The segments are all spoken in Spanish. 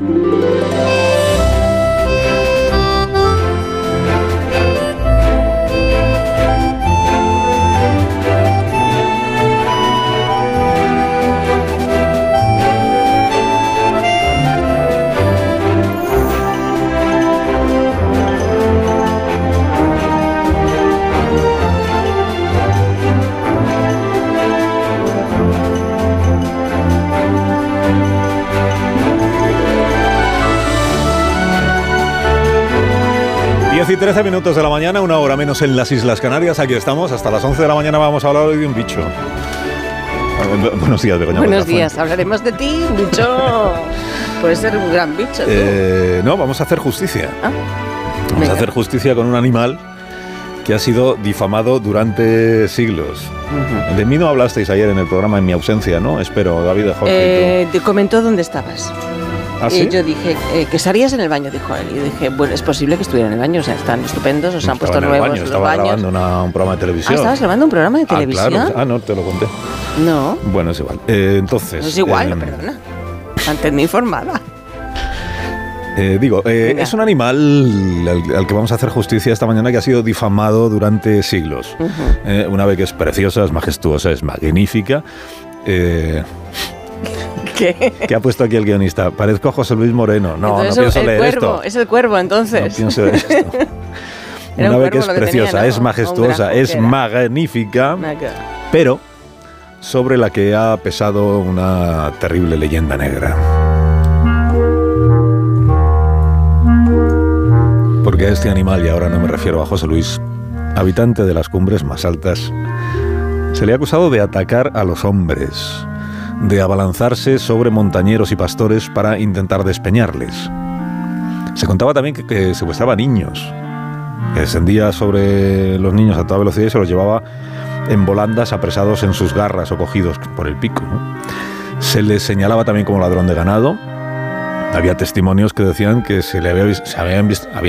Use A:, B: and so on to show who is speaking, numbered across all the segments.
A: 10 y 13 minutos de la mañana, una hora menos en las Islas Canarias. Aquí estamos, hasta las 11 de la mañana vamos a hablar hoy de un bicho. Buenos días, Begoña.
B: Buenos días, hablaremos de ti, bicho. Puede ser un gran bicho.
A: Eh, no, vamos a hacer justicia.
B: Ah,
A: Vamos
B: venga.
A: a hacer justicia con un animal que ha sido difamado durante siglos. De mí no hablasteis ayer en el programa en mi ausencia, ¿no? Espero, David Jorge.
B: Eh, te comentó dónde estabas.
A: ¿Ah,
B: yo dije eh, que estarías en el baño, dijo él. Y yo dije, bueno, es posible que estuviera en el baño. O sea, están estupendos, os han
A: Estaba
B: puesto nuevos
A: baño,
B: los
A: estaba
B: baños.
A: grabando una- un programa de
B: Ah,
A: televisión.
B: ¿estabas grabando un programa de
A: Ah,
B: televisión?
A: claro. Ah, no, te lo conté.
B: No,
A: Bueno, es igual. Eh, entonces.
B: no es igual,
A: eh,
B: perdona. Mantente informada.
A: Eh, digo, eh, es un animal al, al que vamos a hacer justicia esta mañana que ha sido difamado durante siglos. Eh, una vez que es preciosa, es majestuosa, es magnífica.
B: ¿Qué?
A: ¿Qué ha puesto aquí el guionista? Parezco a José Luis Moreno. No,
B: Entonces,
A: no pienso
B: el
A: leer
B: cuervo,
A: esto.
B: Es el cuervo,
A: No
B: entonces.
A: pienso leer esto. Una
B: un
A: vez que es
B: tenía,
A: preciosa,
B: ¿no?
A: es majestuosa, es magnífica, pero sobre la que ha pesado una terrible leyenda negra. Porque a este animal, y ahora no me refiero a José Luis, habitante de las cumbres más altas, se le ha acusado de atacar a los hombres, de abalanzarse sobre montañeros y pastores para intentar despeñarles. Se contaba también que, que secuestraba niños, que descendía sobre los niños a toda velocidad y se los llevaba en volandas apresados en sus garras o cogidos por el pico. Se le señalaba también como ladrón de ganado. Había testimonios que decían que se le habían,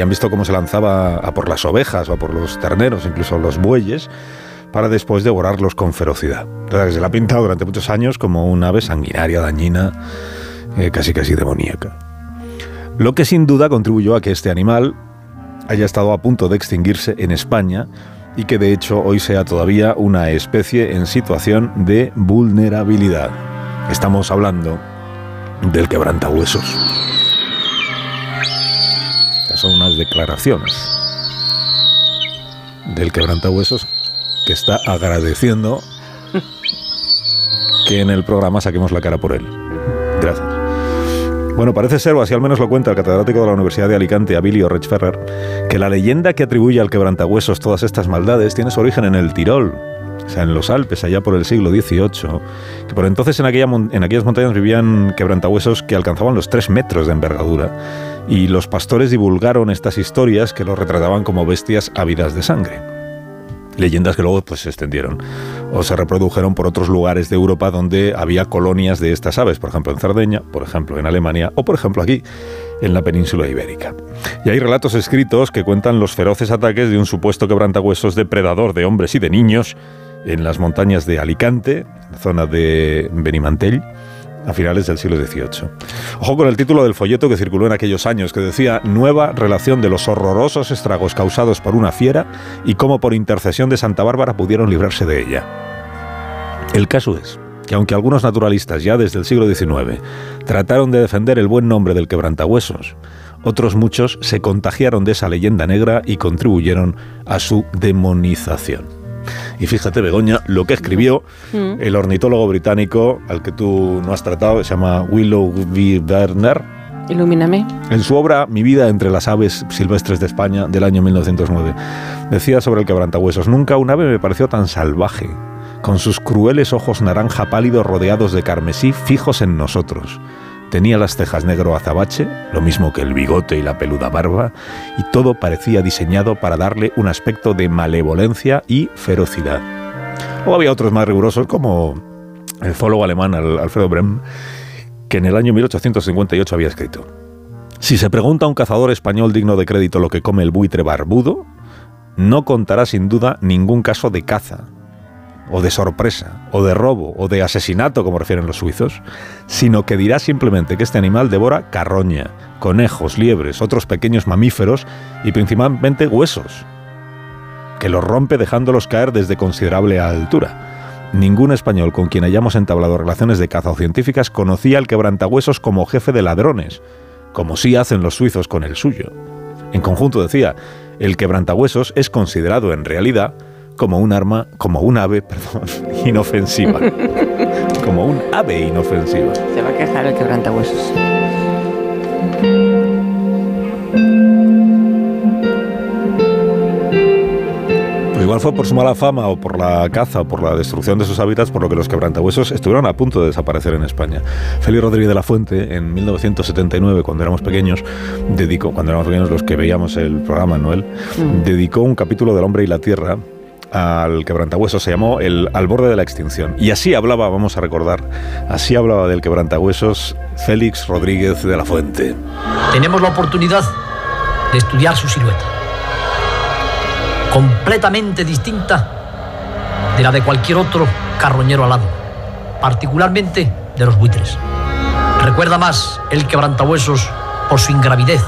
A: visto, cómo se lanzaba a por las ovejas o por los terneros, incluso los bueyes, para después devorarlos con ferocidad. Que se le ha pintado durante muchos años como un ave sanguinaria, dañina, eh, casi casi demoníaca. Lo que sin duda contribuyó a que este animal haya estado a punto de extinguirse en España y que de hecho hoy sea todavía una especie en situación de vulnerabilidad. Estamos hablando del quebrantahuesos. Estas son unas declaraciones del quebrantahuesos que está agradeciendo que en el programa saquemos la cara por él. Gracias. Bueno, parece ser, o así al menos lo cuenta el catedrático de la Universidad de Alicante, Abilio Rechferrer, que la leyenda que atribuye al quebrantahuesos todas estas maldades tiene su origen en el Tirol, o sea, en los Alpes, allá por el siglo XVIII, que por entonces en, aquellas montañas vivían quebrantahuesos que alcanzaban los tres metros de envergadura, y los pastores divulgaron estas historias que los retrataban como bestias ávidas de sangre. Leyendas que luego pues, se extendieron o se reprodujeron por otros lugares de Europa donde había colonias de estas aves, por ejemplo en Cerdeña, por ejemplo en Alemania o por ejemplo aquí en la península ibérica. Y hay relatos escritos que cuentan los feroces ataques de un supuesto quebrantahuesos depredador de hombres y de niños en las montañas de Alicante, zona de Benimantell, a finales del siglo XVIII. Ojo con el título del folleto que circuló en aquellos años, que decía Nueva relación de los horrorosos estragos causados por una fiera y cómo por intercesión de Santa Bárbara pudieron librarse de ella. El caso es que aunque algunos naturalistas ya desde el siglo XIX trataron de defender el buen nombre del quebrantahuesos, otros muchos se contagiaron de esa leyenda negra y contribuyeron a su demonización. Y fíjate, Begoña, lo que escribió
B: Mm.
A: el ornitólogo británico al que tú no has tratado, se llama Willow V. Werner,
B: Ilumíname.
A: en su obra Mi vida entre las aves silvestres de España del año 1909, decía sobre el quebrantahuesos, nunca un ave me pareció tan salvaje, con sus crueles ojos naranja pálidos rodeados de carmesí fijos en nosotros. Tenía las cejas negro azabache, lo mismo que el bigote y la peluda barba, y todo parecía diseñado para darle un aspecto de malevolencia y ferocidad. O había otros más rigurosos como el zoólogo alemán Al- Alfredo Brem, que en el año 1858 había escrito. Si se pregunta a un cazador español digno de crédito lo que come el buitre barbudo, no contará sin duda ningún caso de caza. O de sorpresa, o de robo, o de asesinato, como refieren los suizos, sino que dirá simplemente que este animal devora carroña, conejos, liebres, otros pequeños mamíferos y principalmente huesos, que los rompe dejándolos caer desde considerable altura. Ningún español con quien hayamos entablado relaciones de caza o científicas conocía al quebrantahuesos como jefe de ladrones, como sí hacen los suizos con el suyo. En conjunto decía, el quebrantahuesos es considerado en realidad como un arma, como un ave, perdón, inofensiva. como un ave inofensiva.
B: Se va a quejar el quebrantahuesos.
A: Pues igual fue por su mala fama o por la caza o por la destrucción de sus hábitats por lo que los quebrantahuesos estuvieron a punto de desaparecer en España. Félix Rodríguez de la Fuente, en 1979, cuando éramos pequeños, dedicó, cuando éramos pequeños los que veíamos el programa, Noel, mm. dedicó un capítulo del hombre y la tierra al quebrantahuesos, se llamó el Al borde de la extinción. Y así hablaba, vamos a recordar, así hablaba del quebrantahuesos Félix Rodríguez de la Fuente.
C: Tenemos la oportunidad de estudiar su silueta, completamente distinta de la de cualquier otro carroñero alado, particularmente de los buitres. Recuerda más el quebrantahuesos por su ingravidez,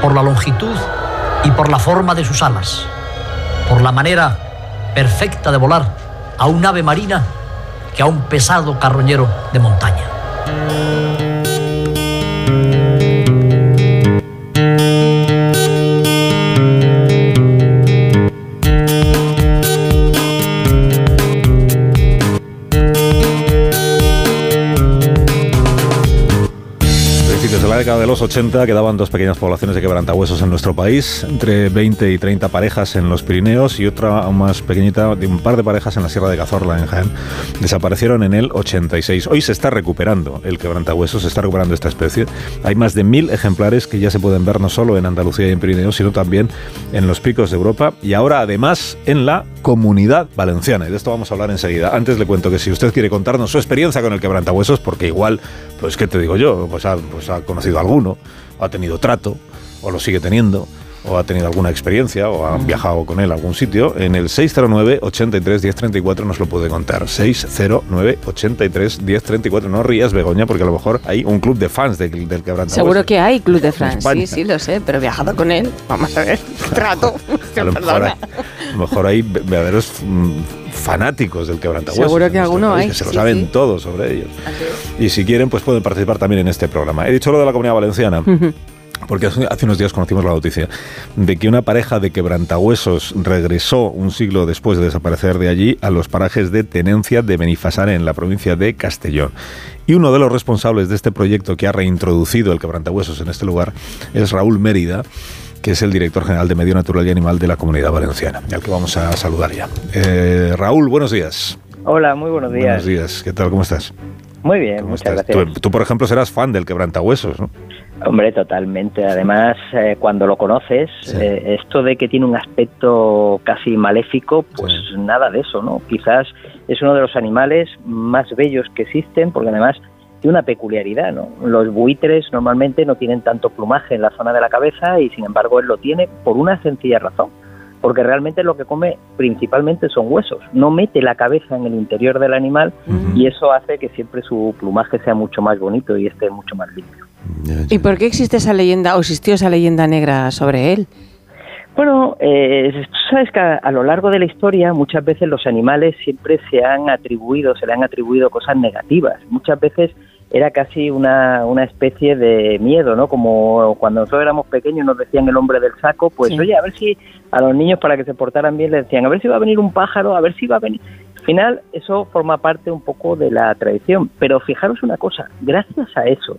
C: por la longitud y por la forma de sus alas por la manera perfecta de volar a un ave marina que a un pesado carroñero de montaña.
A: De los 80 quedaban dos pequeñas poblaciones de quebrantahuesos en nuestro país, entre 20 y 30 parejas en los Pirineos y otra más pequeñita, de un par de parejas en la Sierra de Cazorla, en Jaén. Desaparecieron en el 86. Hoy se está recuperando el quebrantahuesos, se está recuperando esta especie. Hay más de mil ejemplares que ya se pueden ver no solo en Andalucía y en Pirineos, sino también en los picos de Europa y ahora además en la comunidad valenciana. Y de esto vamos a hablar enseguida. Antes le cuento que si usted quiere contarnos su experiencia con el quebrantahuesos, porque igual, pues, ¿qué te digo yo? Pues ha, pues ha conocido alguno, o ha tenido trato, o lo sigue teniendo, o ha tenido alguna experiencia, o ha viajado con él a algún sitio, en el 609 83 1034 nos lo puede contar. 609 83 1034. No rías, Begoña, porque a lo mejor hay un club de fans del, del quebrantahuesos.
B: Seguro que hay club de fans, sí, sí, lo sé, pero he viajado con él. Vamos a ver, trato.
A: a, lo mejor hay, a lo mejor hay verdaderos mm, fanáticos del quebrantahuesos.
B: Seguro que alguno hay.
A: Que se lo saben todos sobre ellos. Y si quieren, pues pueden participar también en este programa. He dicho lo de la comunidad valenciana. Porque hace unos días conocimos la noticia de que una pareja de quebrantahuesos regresó un siglo después de desaparecer de allí a los parajes de tenencia de Benifasar en la provincia de Castellón. Y uno de los responsables de este proyecto que ha reintroducido el quebrantahuesos en este lugar es Raúl Mérida que es el director general de Medio Natural y Animal de la Comunidad Valenciana, al que vamos a saludar ya. Eh, Raúl, buenos días.
D: Hola, muy buenos días.
A: Buenos días, ¿qué tal? ¿Cómo estás?
D: Muy bien, muchas gracias.
A: Tú, por ejemplo, serás fan del quebrantahuesos, ¿no?
D: Hombre, totalmente. Además, eh, cuando lo conoces, eh, esto de que tiene un aspecto casi maléfico, pues nada de eso, ¿no? Quizás es uno de los animales más bellos que existen, porque además tiene una peculiaridad, ¿no? Los buitres normalmente no tienen tanto plumaje en la zona de la cabeza y sin embargo él lo tiene por una sencilla razón, porque realmente lo que come principalmente son huesos, no mete la cabeza en el interior del animal y eso hace que siempre su plumaje sea mucho más bonito y esté mucho más limpio.
B: ¿Y por qué existe esa leyenda o existió esa leyenda negra sobre él?
D: Bueno, eh, sabes que a, lo largo de la historia muchas veces los animales siempre se han atribuido, se le han atribuido cosas negativas. Muchas veces era casi una, una especie de miedo, ¿no? Como cuando nosotros éramos pequeños nos decían el hombre del saco, pues oye, a ver si a los niños para que se portaran bien les decían, a ver si va a venir un pájaro, a ver si va a venir... Al final eso forma parte un poco de la tradición, pero fijaros una cosa, gracias a eso,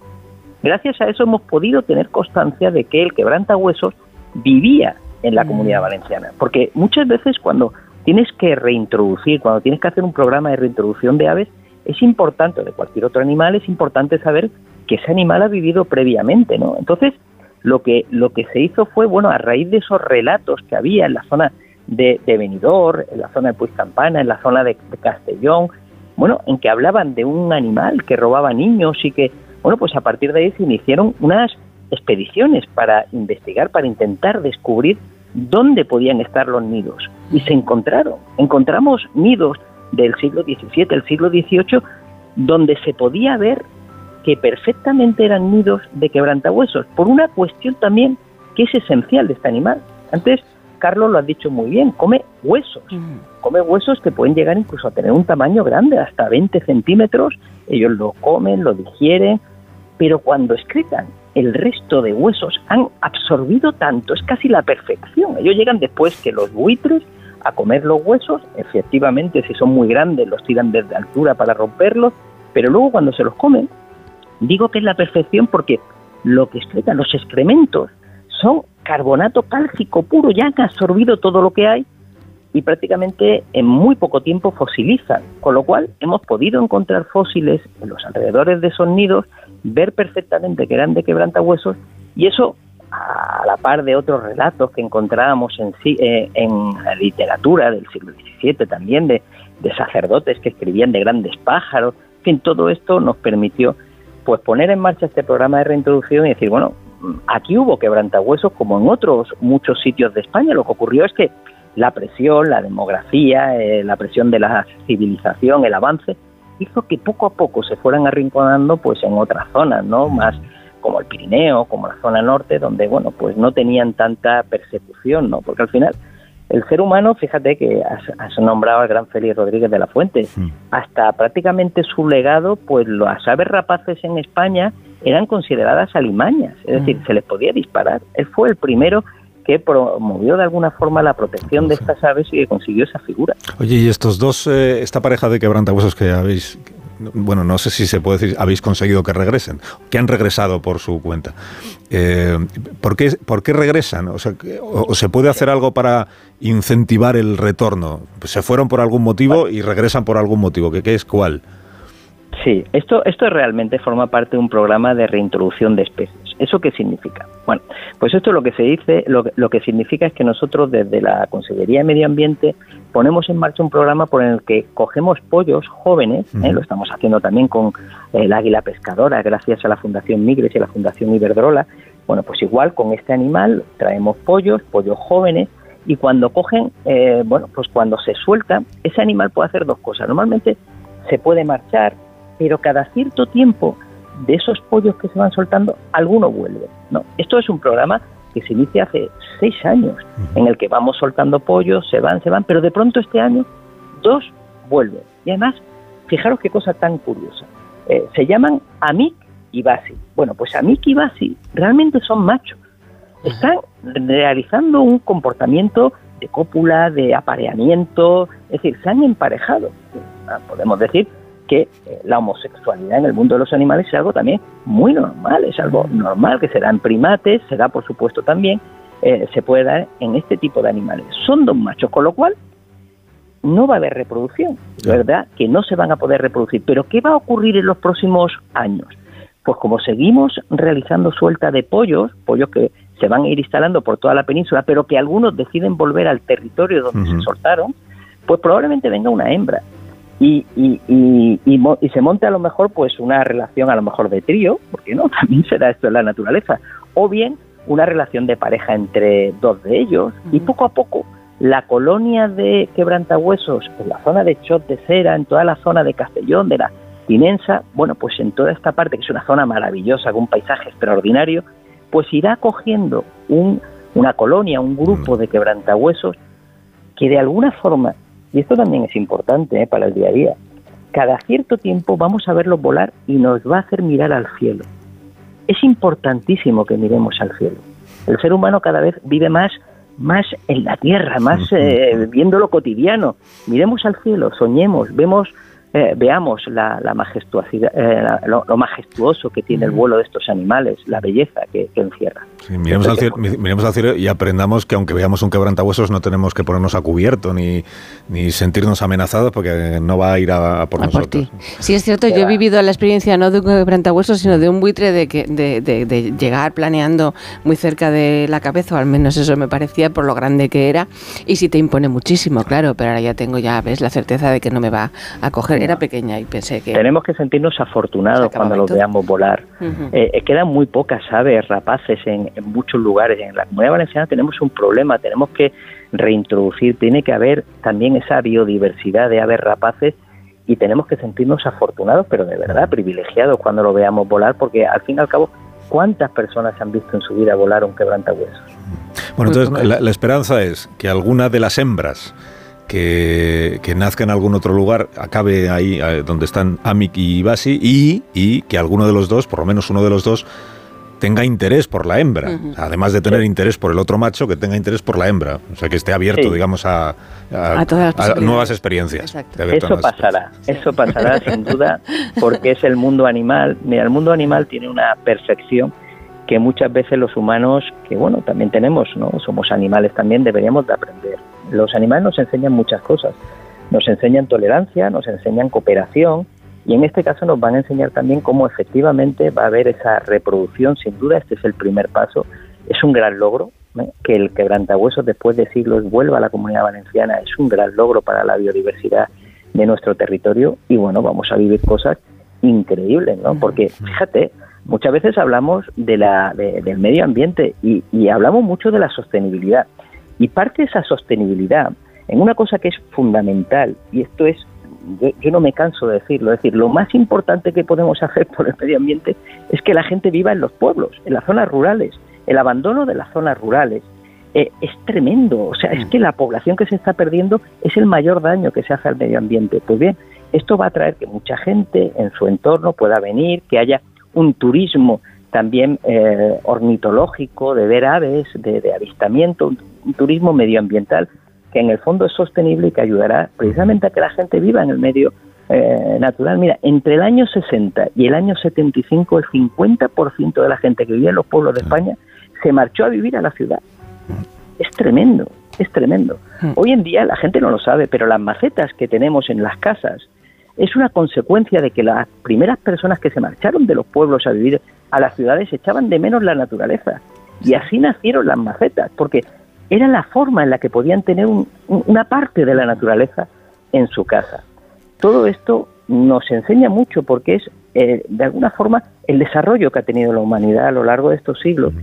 D: gracias a eso hemos podido tener constancia de que el quebrantahuesos vivía en la comunidad mm. valenciana. Porque muchas veces cuando tienes que reintroducir, cuando tienes que hacer un programa de reintroducción de aves, es importante, de cualquier otro animal, es importante saber que ese animal ha vivido previamente, ¿no? Entonces, lo que, lo que se hizo fue, bueno, a raíz de esos relatos que había en la zona de, de Benidorm, en la zona de Puigcampana, en la zona de, de Castellón, bueno, en que hablaban de un animal que robaba niños y que, bueno, pues a partir de ahí se iniciaron unas expediciones para investigar, para intentar descubrir dónde podían estar los nidos. Y se encontraron. Encontramos nidos del siglo XVII, el siglo XVIII, donde se podía ver que perfectamente eran nidos de quebrantahuesos, por una cuestión también que es esencial de este animal. Antes, Carlos lo ha dicho muy bien, come huesos, mm. come huesos que pueden llegar incluso a tener un tamaño grande, hasta 20 centímetros, ellos lo comen, lo digieren, pero cuando excretan el resto de huesos han absorbido tanto, es casi la perfección. Ellos llegan después que los buitres a comer los huesos, efectivamente si son muy grandes los tiran desde altura para romperlos, pero luego cuando se los comen, digo que es la perfección porque lo que excretan, los excrementos, son carbonato cálcico puro, ya han absorbido todo lo que hay y prácticamente en muy poco tiempo fosilizan, con lo cual hemos podido encontrar fósiles en los alrededores de esos nidos, ver perfectamente que eran de quebrantahuesos y eso a la par de otros relatos que encontrábamos en, eh, en la literatura del siglo XVII también, de, de, sacerdotes que escribían de grandes pájaros, en fin, todo esto nos permitió pues poner en marcha este programa de reintroducción y decir, bueno, aquí hubo quebrantahuesos como en otros muchos sitios de España, lo que ocurrió es que la presión, la demografía, eh, la presión de la civilización, el avance, hizo que poco a poco se fueran arrinconando pues en otras zonas, ¿no? Más como el Pirineo, como la zona norte, donde, bueno, pues no tenían tanta persecución, ¿no? Porque al final el ser humano, fíjate que has, nombrado al gran Félix Rodríguez de la Fuente, hasta prácticamente su legado, pues las aves rapaces en España eran consideradas alimañas, es decir, se les podía disparar. Él fue el primero que promovió de alguna forma la protección de estas aves y que consiguió esa figura.
A: Oye, y estos dos, eh, esta pareja de quebrantahuesos que habéis bueno, no sé si se puede decir, habéis conseguido que regresen, que han regresado por su cuenta. Eh, ¿por, qué, ¿Por qué regresan? O, sea, o, se puede hacer algo para incentivar el retorno? ¿Se fueron por algún motivo y regresan por algún motivo? ¿Qué, qué es cuál?
D: Sí, esto, esto realmente forma parte de un programa de reintroducción de especies. ¿Eso qué significa? Bueno, pues esto lo que se dice, lo, lo que significa es que nosotros desde la Consejería de Medio Ambiente ponemos en marcha un programa por el que cogemos pollos jóvenes, ¿eh? lo estamos haciendo también con eh, el águila pescadora, gracias a la Fundación Migres y a la Fundación Iberdrola. Bueno, pues igual con este animal traemos pollos, pollos jóvenes, y cuando cogen, eh, bueno, pues cuando se suelta, ese animal puede hacer dos cosas. Normalmente se puede marchar, pero cada cierto tiempo de esos pollos que se van soltando, alguno vuelve. ¿no? Esto es un programa que se inicia hace seis años, en el que vamos soltando pollos, se van, se van, pero de pronto este año dos vuelven. Y además, fijaros qué cosa tan curiosa. Eh, se llaman Amik y Basi. Bueno, pues Amik y Basi realmente son machos. Están realizando un comportamiento de cópula, de apareamiento, es decir, se han emparejado. Ah, podemos decir que eh, la homosexualidad en el mundo de los animales es algo también muy normal, es algo normal que se da en primates, se da por supuesto también, eh, se puede dar en este tipo de animales. Son dos machos, con lo cual no va a haber reproducción, ¿verdad? Que no se van a poder reproducir. Pero ¿qué va a ocurrir en los próximos años? Pues como seguimos realizando suelta de pollos, pollos que se van a ir instalando por toda la península, pero que algunos deciden volver al territorio donde se soltaron, pues probablemente venga una hembra y, y, y, y, se monte a lo mejor pues una relación a lo mejor de trío, porque no, también se da esto en la naturaleza, o bien una relación de pareja entre dos de ellos y poco a poco la colonia de quebrantahuesos en la zona de Chot de Cera, en toda la zona de Castellón, de la Tinensa, bueno, pues en toda esta parte que es una zona maravillosa, con un paisaje extraordinario, pues irá cogiendo un, una colonia, un grupo de quebrantahuesos que de alguna forma y esto también es importante ¿eh? para el día a día. Cada cierto tiempo vamos a verlos volar y nos va a hacer mirar al cielo. Es importantísimo que miremos al cielo. El ser humano cada vez vive más más en la tierra, más eh, viendo lo cotidiano. Miremos al cielo, soñemos, vemos eh, veamos la, majestuosidad, eh, lo, majestuoso que tiene el vuelo de estos animales, la belleza que, encierra.
A: Miremos, al cielo, y aprendamos que aunque veamos un quebrantahuesos no tenemos que ponernos a cubierto ni, ni sentirnos amenazados porque no va a ir a, por nosotros.
B: Sí, es cierto, yo he vivido la experiencia no de un quebrantahuesos, sino de un buitre de, que, de, de, llegar planeando muy cerca de la cabeza, o al menos eso me parecía por lo grande que era, y sí te impone muchísimo, claro, pero ahora ya tengo, ya ves, la certeza de que no me va a coger era pequeña y pensé que...
D: Tenemos que sentirnos afortunados cuando los veamos volar. Eh, eh, quedan muy pocas aves rapaces en, muchos lugares. En la comunidad valenciana tenemos un problema, tenemos que reintroducir, tiene que haber también esa biodiversidad de aves rapaces y tenemos que sentirnos afortunados, pero de verdad privilegiados cuando lo veamos volar, porque al fin y al cabo, ¿cuántas personas han visto en su vida volar un quebrantahuesos?
A: Bueno, entonces la esperanza es que alguna de las hembras que, nazca en algún otro lugar, acabe ahí eh, donde están Amik y Basi, y, y que alguno de los dos, por lo menos uno de los dos, tenga interés por la hembra, además de tener interés por el otro macho, que tenga interés por la hembra, o sea, que esté abierto, digamos, a, nuevas experiencias.
D: Eso pasará, eso pasará sin duda, porque es el mundo animal. Mira, el mundo animal tiene una perfección que muchas veces los humanos, que bueno, también tenemos, ¿no? Somos animales también, deberíamos de aprender. Los animales nos enseñan muchas cosas. Nos enseñan tolerancia, nos enseñan cooperación y en este caso nos van a enseñar también cómo efectivamente va a haber esa reproducción. Sin duda, este es el primer paso. Es un gran logro ¿eh? que el quebrantahuesos después de siglos vuelva a la comunidad valenciana. Es un gran logro para la biodiversidad de nuestro territorio y bueno, vamos a vivir cosas increíbles, ¿no? Porque fíjate, Muchas veces hablamos de la, del medio ambiente y, hablamos mucho de la sostenibilidad. Y parte de esa sostenibilidad en una cosa que es fundamental, y esto es, yo, no me canso de decirlo, es decir, lo más importante que podemos hacer por el medio ambiente es que la gente viva en los pueblos, en las zonas rurales. El abandono de las zonas rurales eh, es tremendo, o sea, es mm. que la población que se está perdiendo es el mayor daño que se hace al medio ambiente. Pues bien, esto va a traer que mucha gente en su entorno pueda venir, que haya un turismo también eh, ornitológico, de ver aves, de, avistamiento, un, turismo medioambiental que en el fondo es sostenible y que ayudará precisamente a que la gente viva en el medio eh, natural. Mira, entre el año 60 y el año 75, el 50% de la gente que vivía en los pueblos de España se marchó a vivir a la ciudad. Es tremendo, es tremendo. Hoy en día la gente no lo sabe, pero las macetas que tenemos en las casas, es una consecuencia de que las primeras personas que se marcharon de los pueblos a vivir a las ciudades echaban de menos la naturaleza. Y así nacieron las macetas, porque era la forma en la que podían tener una parte de la naturaleza en su casa. Todo esto nos enseña mucho porque es, eh, de alguna forma, el desarrollo que ha tenido la humanidad a lo largo de estos siglos,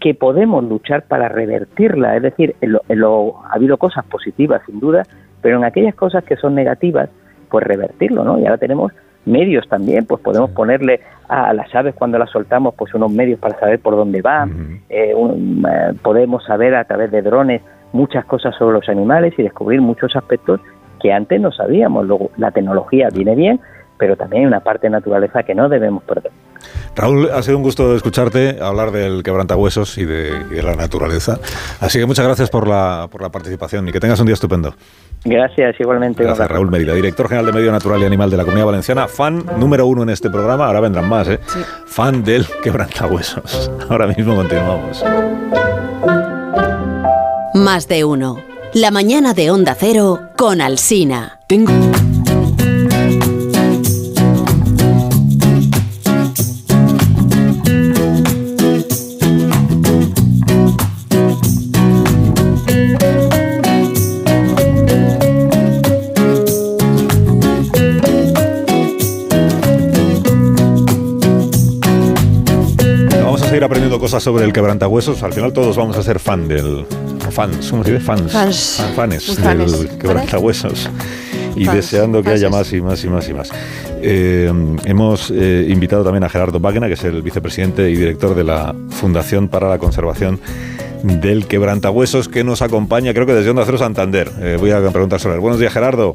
D: que podemos luchar para revertirla. Es decir, ha habido cosas positivas, sin duda, pero en aquellas cosas que son negativas, pues revertirlo, ¿no? Y ahora tenemos medios también, pues podemos ponerle a las aves cuando las soltamos, pues unos medios para saber por dónde van, eh, eh, podemos saber a través de drones muchas cosas sobre los animales y descubrir muchos aspectos que antes no sabíamos. Luego, la tecnología viene bien, pero también hay una parte de naturaleza que no debemos perder.
A: Raúl, ha sido un gusto escucharte hablar del quebrantahuesos y de, y de la naturaleza. Así que muchas gracias por la, por la participación y que tengas un día estupendo.
D: Gracias, igualmente.
A: Gracias, Raúl Mérida, director general de Medio Natural y Animal de la Comunidad Valenciana, fan número uno en este programa, ahora vendrán más, ¿eh? Fan del quebrantahuesos. Ahora mismo continuamos.
E: Más de uno. La mañana de Onda Cero con Alsina. Tengo...
A: cosas sobre el quebrantahuesos, al final todos vamos a ser fan del. Fans, ¿cómo se dice? Fans.
B: Fans.
A: Fanes del quebrantahuesos. Y deseando que haya más y más y más y más. Eh, hemos eh, invitado también a Gerardo Wagner, que es el vicepresidente y director de la Fundación para la Conservación del Quebrantahuesos, que nos acompaña, creo que desde Onda Cero Santander. Eh, voy a preguntar sobre él. Buenos días, Gerardo.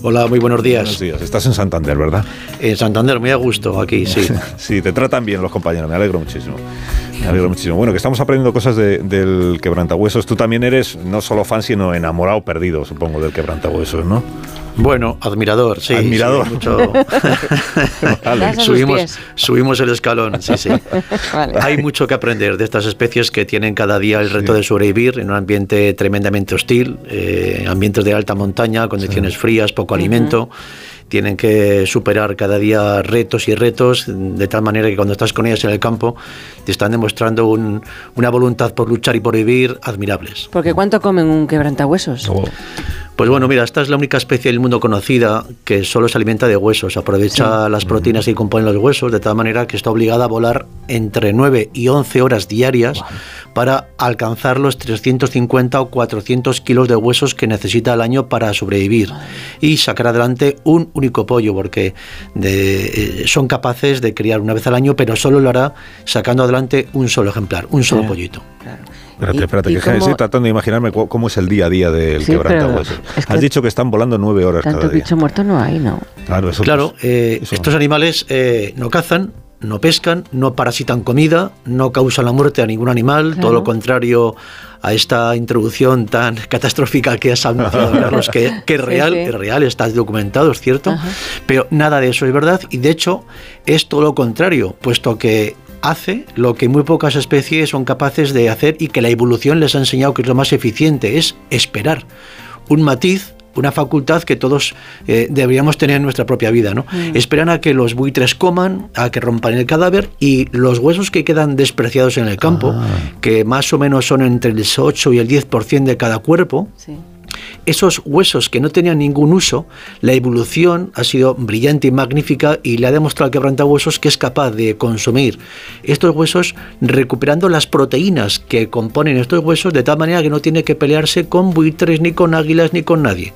F: Hola, muy buenos días.
A: Buenos días. Estás en Santander, ¿verdad?
F: En Santander, muy a gusto aquí, sí.
A: sí, te tratan bien los compañeros, me alegro muchísimo. Me alegro muchísimo. Bueno, que estamos aprendiendo cosas del quebrantahuesos. Tú también eres no solo fan, sino enamorado, perdido, supongo, del quebrantahuesos, ¿no?
F: Bueno, admirador, sí.
A: Admirador.
F: mucho... subimos, subimos el escalón, sí, sí. Hay mucho que aprender de estas especies que tienen cada día el reto de sobrevivir en un ambiente tremendamente hostil, eh, ambientes de alta montaña, condiciones frías, poco alimento tienen que superar cada día retos y retos, de tal manera que cuando estás con ellas en el campo te están demostrando una voluntad por luchar y por vivir admirables.
B: Porque ¿cuánto comen un quebrantahuesos? Oh.
F: Pues bueno, mira, esta es la única especie del mundo conocida que solo se alimenta de huesos. Aprovecha las proteínas que componen los huesos de tal manera que está obligada a volar entre 9 y 11 horas diarias para alcanzar los 350 o 400 kilos de huesos que necesita al año para sobrevivir. Y sacar adelante un único pollo, porque de, eh, son capaces de criar una vez al año, pero solo lo hará sacando adelante un solo ejemplar, un solo pollito.
A: Espérate, espérate, que estoy tratando de imaginarme cómo es el día a día del sí, quebrantahuesos. Has dicho que están volando nueve horas
B: tanto
A: cada día.
B: bicho muerto no hay, ¿no?
F: Claro, eso, claro eh, estos animales eh, no cazan, no pescan, no parasitan comida, no causan la muerte a ningún animal, todo lo contrario a esta introducción tan catastrófica que has anunciado, Carlos, que, es real, es real, está documentado, es cierto, pero nada de eso es verdad y de hecho es todo lo contrario, puesto que hace lo que muy pocas especies son capaces de hacer y que la evolución les ha enseñado que es lo más eficiente, es esperar un matiz una facultad que todos eh, deberíamos tener en nuestra propia vida. ¿no? Mm. Esperan a que los buitres coman, a que rompan el cadáver y los huesos que quedan despreciados en el campo, ah. que más o menos son entre el 8 y el 10% de cada cuerpo, esos huesos que no tenían ningún uso, la evolución ha sido brillante y magnífica y le ha demostrado al quebrantahuesos que es capaz de consumir estos huesos recuperando las proteínas que componen estos huesos de tal manera que no tiene que pelearse con buitres, ni con águilas, ni con nadie.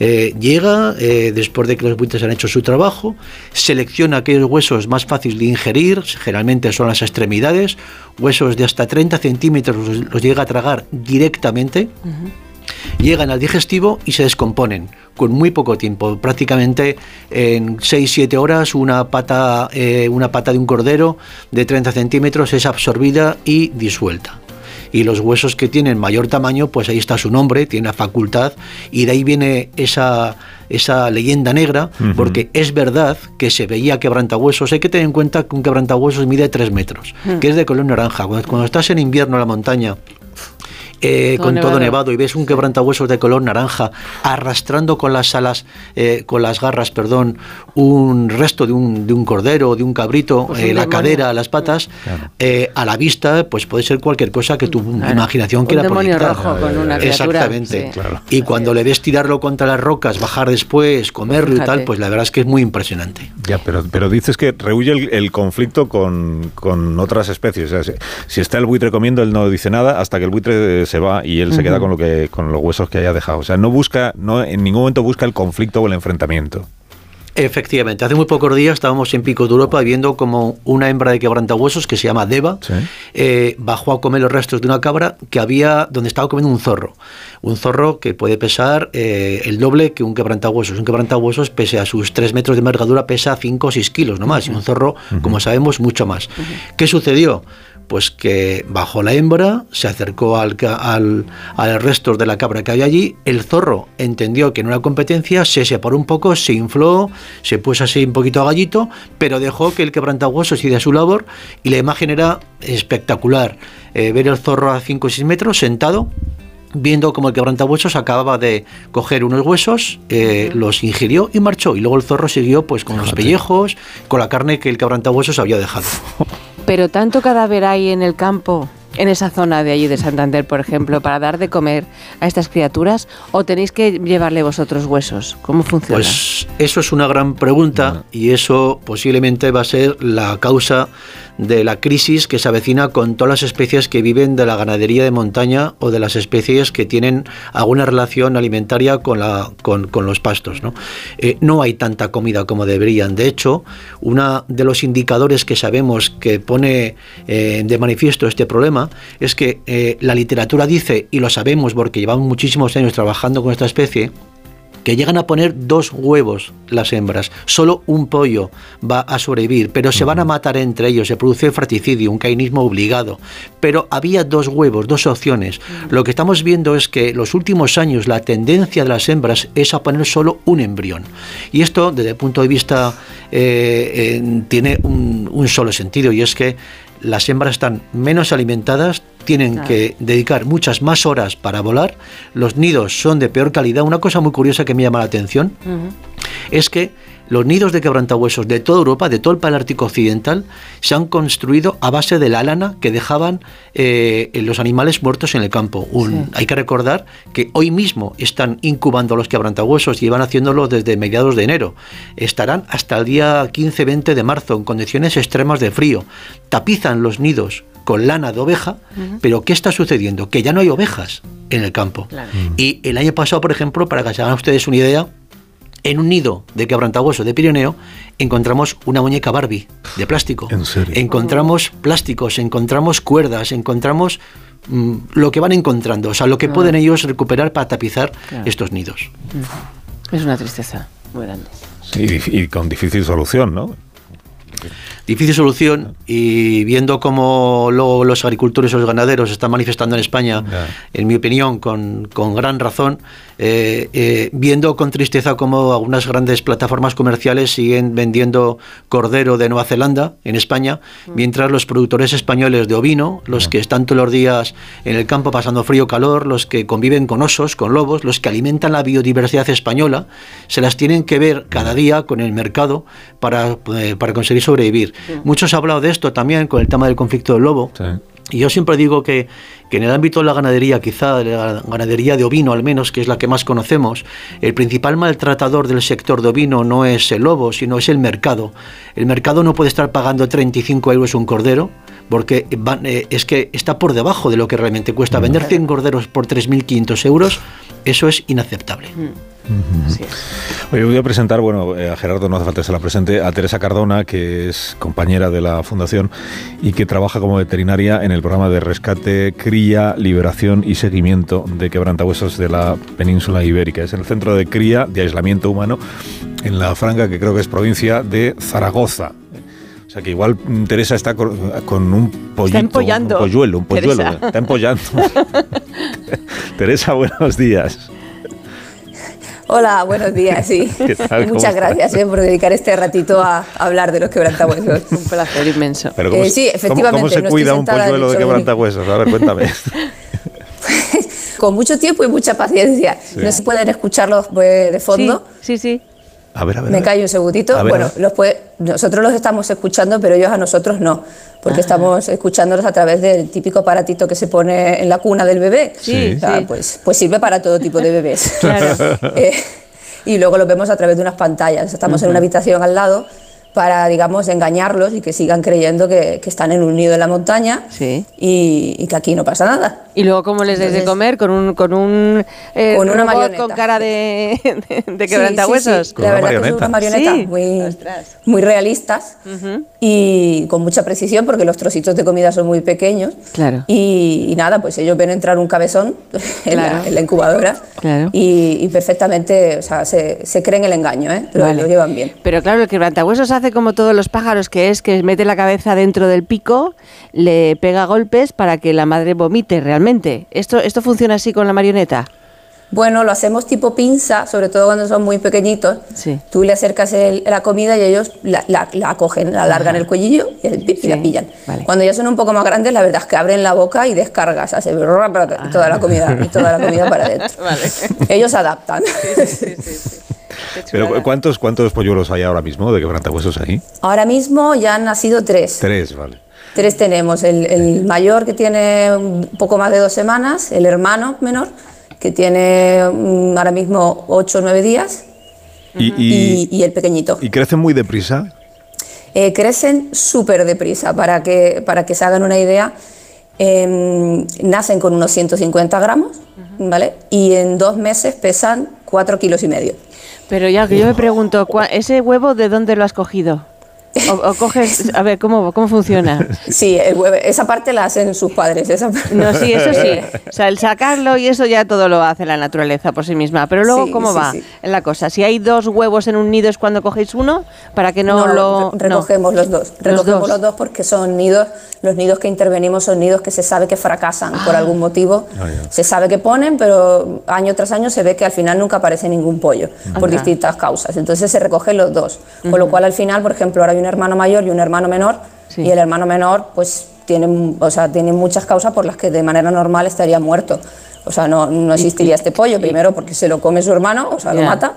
F: Eh, llega, eh, después de que los buitres han hecho su trabajo, selecciona aquellos huesos más fáciles de ingerir, generalmente son las extremidades, huesos de hasta 30 centímetros los, llega a tragar directamente llegan al digestivo y se descomponen con muy poco tiempo, prácticamente en 6-7 horas una pata, eh, una pata de un cordero de 30 centímetros es absorbida y disuelta y los huesos que tienen mayor tamaño, pues ahí está su nombre, tiene la facultad, y de ahí viene esa, esa leyenda negra, porque es verdad que se veía quebrantahuesos. Hay que tener en cuenta que un quebrantahuesos mide 3 metros, mm. que es de color naranja. Cuando, cuando, estás en invierno en la montaña eh, con todo nevado y ves un quebrantahuesos de color naranja arrastrando con las alas, eh, con las garras, perdón, un resto de un, de un cordero, de un cabrito, pues eh, la cadera, las patas, a la vista, pues puede ser cualquier cosa que tu imaginación quiera proyectar.
B: Rojo con una
F: Exactamente. Y cuando le ves tirarlo contra las rocas, bajar después, comerlo y tal, pues la verdad es que es muy impresionante.
A: Ya, pero, pero dices que rehuye el, conflicto con, con, otras especies. si, si, está el buitre comiendo, él no dice nada hasta que el buitre se va y él se queda con lo que con los huesos que haya dejado. O sea, no busca, no en ningún momento busca el conflicto o el enfrentamiento.
F: Efectivamente, hace muy pocos días estábamos en Pico de Europa viendo como una hembra de quebrantahuesos que se llama Deva eh, bajó a comer los restos de una cabra que había donde estaba comiendo un zorro. Un zorro que puede pesar eh, el doble que un quebrantahuesos. Un quebrantahuesos, pese a sus 3 metros de envergadura, pesa 5 o 6 kilos no más. Y un zorro, como sabemos, mucho más. ¿Qué sucedió? Pues que bajó la hembra, se acercó al, al, al, resto de la cabra que había allí, el zorro entendió que no era competencia, se separó un poco, se infló, se puso así un poquito a gallito, pero dejó que el quebrantahuesos hiciera su labor y la imagen era espectacular. Eh, ver el zorro a 5 o 6 metros sentado, viendo como el quebrantahuesos acababa de coger unos huesos, eh, los ingirió y marchó. Y luego el zorro siguió pues con los pellejos, con la carne que el quebrantahuesos había dejado.
B: Pero tanto cadáver hay en el campo, en esa zona de allí de Santander, por ejemplo, para dar de comer a estas criaturas, o tenéis que llevarle vosotros huesos? ¿Cómo funciona?
F: Pues eso es una gran pregunta y eso posiblemente va a ser la causa de la crisis que se avecina con todas las especies que viven de la ganadería de montaña o de las especies que tienen alguna relación alimentaria con, la, con, los pastos. ¿no? Eh, no hay tanta comida como deberían. De hecho, uno de los indicadores que sabemos que pone eh, de manifiesto este problema es que eh, la literatura dice, y lo sabemos porque llevamos muchísimos años trabajando con esta especie, que llegan a poner dos huevos las hembras. Solo un pollo va a sobrevivir, pero se van a matar entre ellos, se produce fratricidio, un cainismo obligado. Pero había dos huevos, dos opciones. Lo que estamos viendo es que los últimos años la tendencia de las hembras es a poner solo un embrión. Y esto, desde el punto de vista, eh, tiene un solo sentido, y es que las hembras están menos alimentadas, tienen que dedicar muchas más horas para volar, los nidos son de peor calidad. Una cosa muy curiosa que me llama la atención es que los nidos de quebrantahuesos de toda Europa, de todo el Paleártico Occidental, se han construido a base de la lana que dejaban eh, los animales muertos en el campo. Hay que recordar que hoy mismo están incubando los quebrantahuesos y van haciéndolo desde mediados de enero. Estarán hasta el día 15-20 de marzo en condiciones extremas de frío. Tapizan los nidos con lana de oveja, pero ¿qué está sucediendo? Que ya no hay ovejas en el campo. Y el año pasado, por ejemplo, para que se hagan ustedes una idea, en un nido de quebrantahueso de Pirineo encontramos una muñeca Barbie de plástico.
A: ¿En serio?
F: Encontramos plásticos, encontramos cuerdas, encontramos mm, lo que van encontrando, o sea, lo que pueden ellos recuperar para tapizar estos nidos.
B: Es una tristeza muy grande.
A: Sí, y con difícil solución, ¿no?
F: Difícil solución y viendo cómo los agricultores y los ganaderos están manifestando en España, en mi opinión, con, con gran razón, eh, eh, viendo con tristeza cómo algunas grandes plataformas comerciales siguen vendiendo cordero de Nueva Zelanda en España, mientras los productores españoles de ovino, los que están todos los días en el campo pasando frío o calor, los que conviven con osos, con lobos, los que alimentan la biodiversidad española, se las tienen que ver cada día con el mercado para, eh, para conseguir sobrevivir. Muchos han hablado de esto también con el tema del conflicto del lobo. Y yo siempre digo que, que, en el ámbito de la ganadería, quizá de la ganadería de ovino al menos, que es la que más conocemos, el principal maltratador del sector de ovino no es el lobo, sino es el mercado. El mercado no puede estar pagando 35 euros un cordero, porque eh, es que está por debajo de lo que realmente cuesta. Vender 100 corderos por 3.500 euros, eso es inaceptable. Mm.
A: Hoy voy a presentar, bueno, eh, a Gerardo no hace falta que se la presente, a Teresa Cardona, que es compañera de la Fundación y que trabaja como veterinaria en el programa de rescate, cría, liberación y seguimiento de quebrantahuesos de la península ibérica. Es el centro de cría, de aislamiento humano, en la franja que creo que es provincia de Zaragoza. O sea que igual mm, Teresa está con, un pollito,
B: está un
A: polluelo, un polluelo, está empollando. Teresa, buenos días.
G: Hola, buenos días, sí. Muchas gracias eh, por dedicar este ratito a, hablar de los quebrantahuesos.
B: Un placer inmenso.
G: Eh, sí, efectivamente.
A: ¿Cómo, se cuida un polluelo de quebrantahuesos? A ver, cuéntame.
G: con mucho tiempo y mucha paciencia. No se pueden escucharlos pues, de fondo.
B: Sí, sí.
A: A ver, a ver.
G: Me callo un segundito. bueno, los nosotros los estamos escuchando, pero ellos a nosotros no, porque ah. estamos escuchándolos a través del típico aparatito que se pone en la cuna del bebé.
B: Sí,
G: Pues, pues sirve para todo tipo de bebés. Claro. Eh, y luego los vemos a través de unas pantallas. Estamos en una habitación al lado para, digamos, engañarlos y que sigan creyendo que, están en un nido en la montaña y, que aquí no pasa nada.
B: Y luego, ¿cómo les des de comer? ¿Con un, con un
G: eh, con una marioneta.
B: con cara de, de, quebrantahuesos?
G: La verdad que son unas marionetas muy, muy realistas y con mucha precisión porque los trocitos de comida son muy pequeños.
B: Claro.
G: Y, nada, pues ellos ven entrar un cabezón en, la, incubadora y, perfectamente, o sea, se, se creen el engaño, ¿eh? pero lo llevan bien.
B: Pero claro, el quebrantahuesos hace como todos los pájaros, que es que mete la cabeza dentro del pico, le pega golpes para que la madre vomite realmente. ¿Esto, esto funciona así con la marioneta?
G: Bueno, lo hacemos tipo pinza, sobre todo cuando son muy pequeñitos.
B: Sí.
G: Tú le acercas la comida y ellos la, la, cogen, la alargan el cuellillo y, la pillan. Cuando ya son un poco más grandes, la verdad es que abren la boca y descargas, hace toda la comida y toda la comida para adentro. Ellos adaptan.
A: Pero ¿cuántos, ¿cuántos polluelos hay ahora mismo de quebrantahuesos ahí?
G: Ahora mismo ya han nacido tres.
A: Tres, vale.
G: Tres tenemos. El, mayor que tiene un poco más de dos semanas, el hermano menor que tiene ahora mismo ocho o nueve días y, el pequeñito.
A: ¿Y crecen muy deprisa?
G: Eh, crecen súper deprisa. Para que, para que se hagan una idea, em, nacen con unos 150 gramos, ¿vale? Y en dos meses pesan cuatro kilos y medio.
B: Pero ya que yo me pregunto, ¿ese huevo de dónde lo has cogido? O, coges, a ver, ¿cómo, cómo funciona?
G: Sí, esa parte la hacen sus padres. Esa
B: no, sí, eso sí. O sea, el sacarlo y eso ya todo lo hace la naturaleza por sí misma. Pero luego, ¿cómo va la cosa? Si hay dos huevos en un nido, ¿es cuando cogéis uno? Para que no, lo...
G: recogemos los dos. Recogemos los dos. porque son nidos, los nidos que intervenimos son nidos que se sabe que fracasan por ah. algún motivo. Ah, se sabe que ponen, pero año tras año se ve que al final nunca aparece ningún pollo, por distintas causas. Entonces se recogen los dos. Con lo cual al final, por ejemplo, ahora hay un hermano mayor y un hermano menor, y el hermano menor pues tiene, o sea, tiene muchas causas por las que de manera normal estaría muerto. O sea, no, no existiría este pollo, primero porque se lo come su hermano, o sea, lo mata.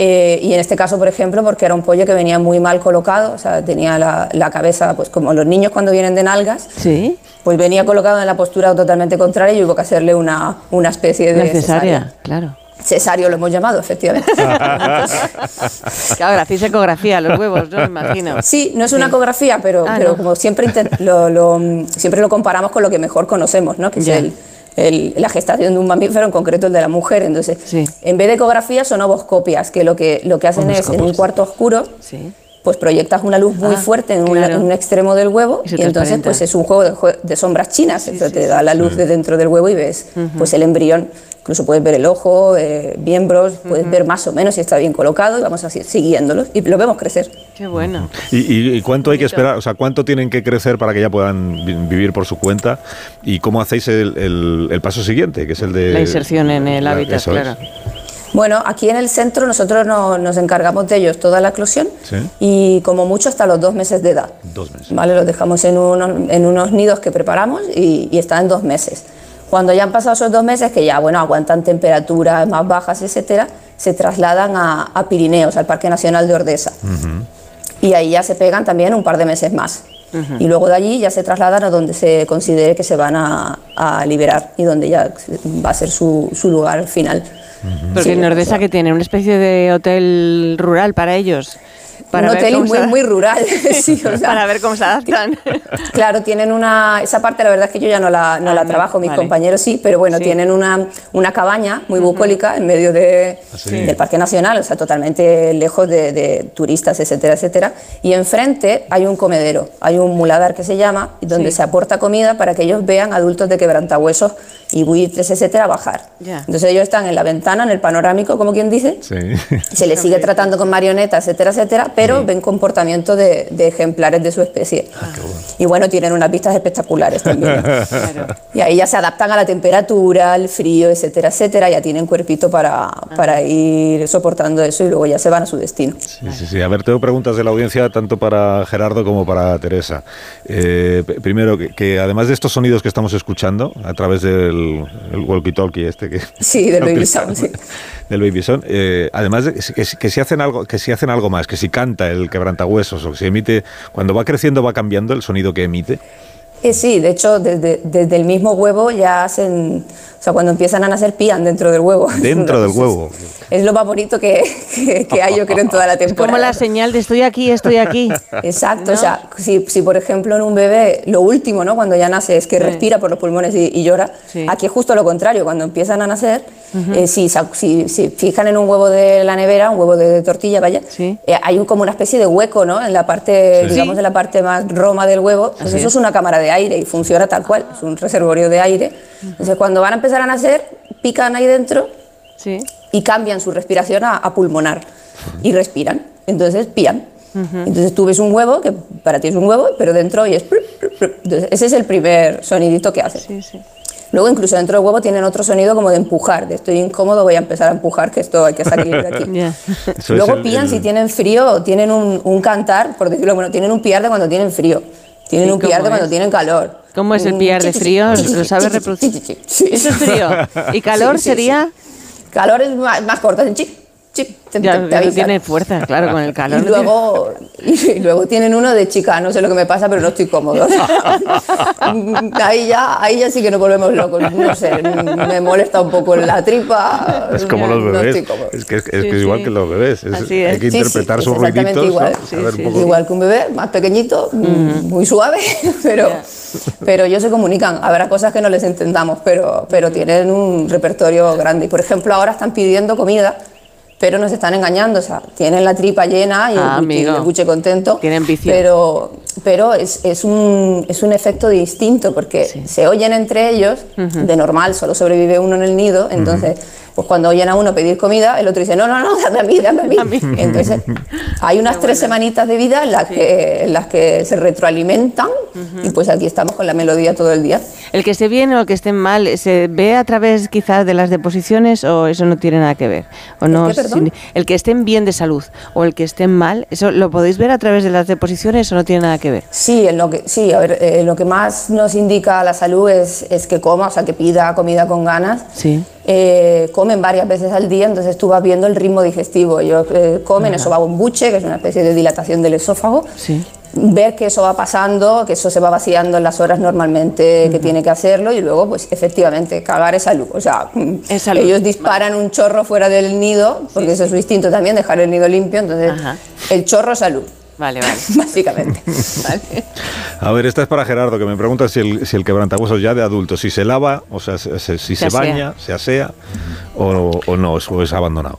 G: Eh, y en este caso, por ejemplo, porque era un pollo que venía muy mal colocado, o sea, tenía la, la cabeza, pues como los niños cuando vienen de nalgas,
B: ¿Sí?
G: pues venía colocado en la postura totalmente contraria y hubo que hacerle una, una especie de
B: Necesaria, claro.
G: Cesario lo hemos llamado, efectivamente.
B: claro, hacéis ecografía, los huevos, ¿no? Me imagino.
G: Sí, no es una ecografía, pero,
B: Ah,
G: pero
B: no.
G: como siempre lo, lo- siempre lo comparamos con lo que mejor conocemos, ¿no? Que es el, el- la gestación de un mamífero, en concreto el de la mujer. Entonces,
B: Sí.
G: en vez de ecografía son ovoscopias, que lo que, lo que hacen es en un cuarto oscuro
B: Sí.
G: pues proyectas una luz muy
B: Ah,
G: fuerte en, un-
B: claro.
G: en un extremo del huevo
B: Y
G: entonces pues es un juego de, sombras chinas, Eso te da la luz de dentro del huevo y ves pues el embrión. Incluso puedes ver el ojo, eh, miembros, puedes ver más o menos si está bien colocado y vamos así siguiéndolo y lo vemos crecer.
B: Qué bueno.
A: ¿Y, y- y cuánto hay que esperar? O sea, ¿cuánto tienen que crecer para que ya puedan vi- vivir por su cuenta? ¿Y cómo hacéis el, el- el paso siguiente, que es el de...
B: La inserción en el
A: La-
B: hábitat, claro.
G: Bueno, aquí en el centro nosotros no- nos encargamos de ellos toda la eclosión
A: Sí.
G: y como mucho hasta los dos meses de edad.
A: Dos meses.
G: ¿Vale? Los dejamos en unos, en unos nidos que preparamos y, y están en dos meses. Cuando ya han pasado esos dos meses, que ya bueno, aguantan temperaturas más bajas, etcétera, se trasladan a, a Pirineos, al Parque Nacional de Ordesa. Y ahí ya se pegan también un par de meses más. Y luego de allí ya se trasladan a donde se considere que se van a, a liberar y donde ya va a ser su, su lugar final.
B: Porque
G: Sí,
B: en
G: o
B: Nordesa
G: sea,
B: que tiene una especie de hotel rural para ellos. Para
G: un
B: ver
G: hotel
B: cómo
G: muy,
B: se-
G: muy rural. sí, o sea,
B: para ver cómo se adaptan.
G: Claro, tienen una. Esa parte, la verdad es que yo ya no la, no
B: Ah,
G: la
B: no,
G: trabajo, mis
B: vale.
G: compañeros sí, pero bueno,
B: Sí.
G: tienen una, una cabaña muy bucólica en medio de, del Parque Nacional, o sea, totalmente lejos de, de turistas, etcétera, etcétera. Y enfrente hay un comedero, hay un muladar que se llama, y donde
B: Sí.
G: se aporta comida para que ellos vean adultos de quebrantahuesos y buitres, etcétera, bajar. Entonces ellos están en la ventana, en el panorámico, como quien dice,
A: Sí.
G: se les sigue tratando con marionetas, etcétera, etcétera, pero ven comportamiento de, de ejemplares de su especie. Y bueno, tienen unas vistas espectaculares también. Y ahí ya se adaptan a la temperatura, al frío, etcétera, etcétera, ya tienen cuerpito para, para ir soportando eso y luego ya se van a su destino.
A: Sí, sí, sí. A ver, tengo preguntas de la audiencia tanto para Gerardo como para Teresa. Eh, primero, que, que además de estos sonidos que estamos escuchando a través del el walkie-talkie este que
G: Sí, del Baby sí.
A: del Baby eh, además de que, que si hacen algo que si hacen algo más, que si canta el quebrantahuesos o que si emite cuando va creciendo va cambiando el sonido que emite.
G: Eh, sí, de hecho, desde, desde el mismo huevo ya hacen, o sea, cuando empiezan a nacer pían dentro del huevo.
A: Dentro del huevo.
G: Es lo más bonito que, que, que hay, yo creo, en toda la temporada.
B: Como la señal de estoy aquí, estoy aquí.
G: Exacto, o sea, si, si por ejemplo en un bebé lo último, ¿no? Cuando ya nace es que respira por los pulmones y, y llora,
B: Sí.
G: aquí es justo lo contrario, cuando empiezan a nacer, eh, si, si, si fijan en un huevo de la nevera, un huevo de tortilla, vaya,
B: Sí.
G: eh, hay un- como una especie de hueco, ¿no? En la parte,
A: Sí.
G: digamos,
B: Sí.
G: en la parte más roma del huevo, pues eso
B: es.
G: es una cámara de aire y funciona tal cual, es un reservorio de aire. Entonces cuando van a empezar a nacer, pican ahí dentro
B: Sí.
G: y cambian su respiración a, a pulmonar y respiran. Entonces pían. Entonces tú ves un huevo, que para ti es un huevo, pero dentro y es... Entonces, ese es el primer sonidito que hace.
B: Sí, sí.
G: Luego incluso dentro del huevo tienen otro sonido como de empujar, de estoy incómodo, voy a empezar a empujar, que esto hay que salir de aquí.
A: Es
G: Luego
A: el-
G: pían
A: el-
G: si tienen frío o tienen un, un cantar, por decirlo bueno, tienen un piar de cuando tienen frío. Tienen
B: ¿Y
G: un piar de cuando
B: es?
G: tienen calor.
B: ¿Cómo es el
G: Un
B: piar de frío? ¿Lo sabes reproducir? Eso es frío. ¿Y calor
G: Sí, sí, sí.
B: sería?
G: Calor es más, más corto, chip, chip, te,
B: Ya,
G: te- te
B: ya no tiene fuerza, claro, con el calor.
G: Y luego, y luego tienen uno de chica, no sé lo que me pasa, pero no estoy cómodo. ahí, ya, ahí ya sí que nos volvemos locos. No sé, me molesta un poco la tripa.
A: Es como los
G: no
A: bebés.
G: estoy cómodo.
A: es que es, es
B: Sí,
A: que es igual
B: sí.
A: que los bebés. Es-
B: Así es.
A: Hay que
G: Sí, sí,
A: interpretar
G: es
A: sus ruiditos.
G: igual.
A: ¿no?
B: Sí,
A: A ver
B: sí,
A: un poco-
G: Igual que un bebé, más pequeñito, muy suave, pero, pero ellos se comunican. Habrá cosas que no les entendamos, pero, pero tienen un repertorio grande. Y por ejemplo, ahora están pidiendo comida, pero nos están engañando. O sea, tienen la tripa llena y el,
B: Ah,
G: el buche contento.
B: Tienen vicio.
G: Pero, pero es, es, un, es un efecto distinto porque se oyen entre ellos. De normal, solo sobrevive uno en el nido. Entonces. Pues cuando oyen a uno pedir comida, el otro dice, no, no, no, dame a mí, dame a mí. Entonces, hay unas tres semanitas de vida en las, que, en las que se retroalimentan y pues aquí estamos con la melodía todo el día.
B: ¿El que esté bien o el que esté mal se ve a través quizás de las deposiciones o eso no tiene nada que ver? ¿O no, ¿El, que estén bien de salud o el que estén mal, ¿eso lo podéis ver a través de las deposiciones o no tiene nada que ver?
G: Sí, en lo que, sí a ver, eh, lo que más nos indica la salud es, es que coma, o sea, que pida comida con ganas.
B: Sí.
G: Eh, comen varias veces al día, entonces tú vas viendo el ritmo digestivo. Ellos eh, comen, eso va a un buche, que es una especie de dilatación del esófago,
B: sí
G: ver que eso va pasando, que eso se va vaciando en las horas normalmente que tiene que hacerlo y luego, pues efectivamente, cagar es salud. O sea, ellos disparan un chorro fuera del nido, porque eso es su instinto también, dejar el nido limpio, entonces el chorro es salud.
B: Vale, vale.
G: Básicamente.
A: A ver, esta es para Gerardo, que me pregunta si el, si el quebrantahuesos ya de adulto, si se lava, o sea, si se, baña, se asea o, o no, o es abandonado.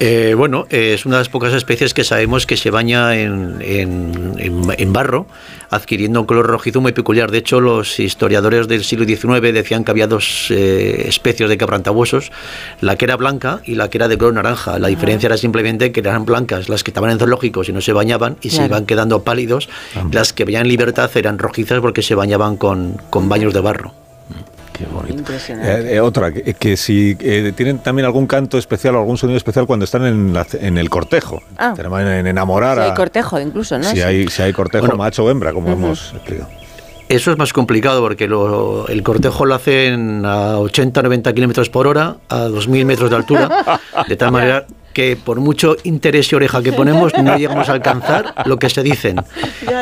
F: Eh, bueno, es una de las pocas especies que sabemos que se baña en, en, barro, adquiriendo un color rojizo muy peculiar. De hecho, los historiadores del siglo XIX decían que había dos eh, especies de quebrantahuesos, la que era blanca y la que era de color naranja. La diferencia era simplemente que eran blancas las que estaban en zoológicos y no se bañaban y se iban quedando pálidos. Las que veían en libertad eran rojizas porque se bañaban con, con baños de barro.
A: Qué bonito. Eh, eh, otra, que, si eh, tienen también algún canto especial o algún sonido especial cuando están en, en el cortejo. Ah. En enamorar.
B: Si hay cortejo incluso, ¿no?
A: Si, hay, si hay cortejo macho o hembra, como hemos explicado.
F: Eso es más complicado porque el cortejo lo hacen a 80-90 kilómetros por hora, a 2.000 metros de altura, de tal manera que por mucho interés y oreja que ponemos no llegamos a alcanzar lo que se dicen.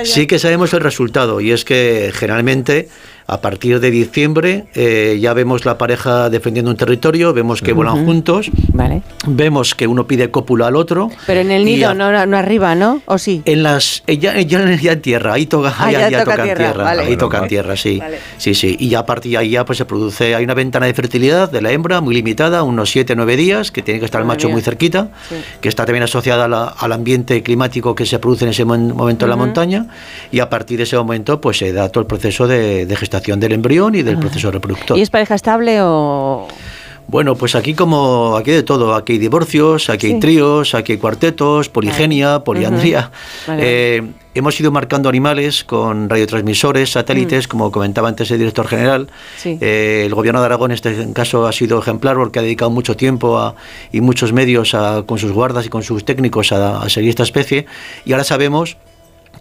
F: Sí que sabemos el resultado y es que generalmente a partir de diciembre eh, ya vemos la pareja defendiendo un territorio, vemos que vuelan juntos,
B: vale.
F: vemos que uno pide cópula al otro.
B: Pero en el nido, no, no, arriba, ¿no? ¿O sí?
F: En las, ya, ya, en tierra, ahí, toca, ah, ya, tocan tierra, ahí tocan tierra, sí. Sí, sí. Y ya a partir de ahí ya pues se produce, hay una ventana de fertilidad de la hembra muy limitada, unos 7 9 días, que tiene que estar el macho muy cerquita, que está también asociada al ambiente climático que se produce en ese momento en la montaña, y a partir de ese momento pues se da todo el proceso de, de gestación del embrión y del proceso reproductor.
B: ¿Y es pareja estable o...?
F: Bueno, pues aquí como aquí de todo, aquí hay divorcios, aquí hay tríos, aquí hay cuartetos, poligenia, poliandría. Eh, hemos ido marcando animales con radiotransmisores, satélites, como comentaba antes el director general. Eh, el gobierno de Aragón en este caso ha sido ejemplar porque ha dedicado mucho tiempo y muchos medios con sus guardas y con sus técnicos a seguir esta especie. Y ahora sabemos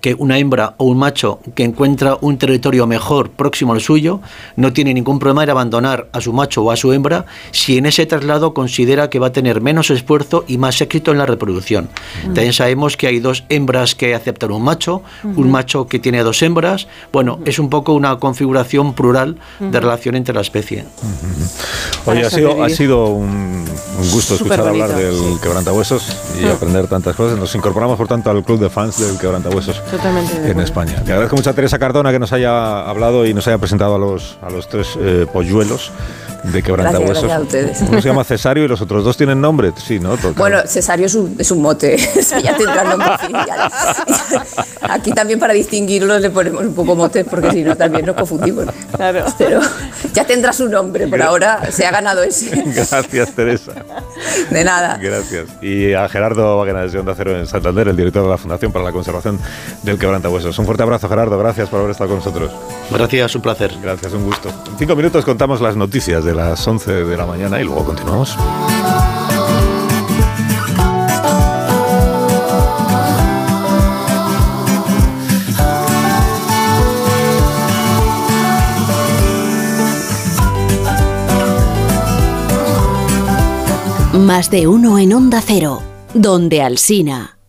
F: que una hembra o un macho que encuentra un territorio mejor próximo al suyo no tiene ningún problema en abandonar a su macho o a su hembra si en ese traslado considera que va a tener menos esfuerzo y más éxito en la reproducción. También sabemos que hay dos hembras que aceptan un macho, un macho que tiene dos hembras. Bueno, es un poco una configuración plural de relación entre la especie.
A: Oye, ha sido, ha sido un, gusto escuchar hablar del quebrantahuesos y aprender tantas cosas. Nos incorporamos, por tanto, al club de fans del quebrantahuesos en España. Te agradezco mucho a Teresa Cardona que nos haya hablado y nos haya presentado a los, a los tres eh, polluelos de quebrantahuesos. Uno se llama Cesario y los otros dos tienen nombre, sí, ¿no?
G: Bueno, Cesario es un, es un mote, ya tendrá nombre Aquí también para distinguirlos le ponemos un poco mote porque si no también nos confundimos. Claro. Pero ya tendrá su nombre, por ahora se ha ganado ese.
A: Gracias, Teresa.
G: De nada.
A: Gracias. Y a Gerardo Vaguena de Onda Cero en Santander, el director de la Fundación para la Conservación del Quebrantahuesos. Un fuerte abrazo, Gerardo. Gracias por haber estado con nosotros.
F: Gracias, un placer.
A: Gracias, un gusto. En cinco minutos contamos las noticias de las 11 de la mañana y luego continuamos.
E: Más de uno en Onda Cero, donde Alsina.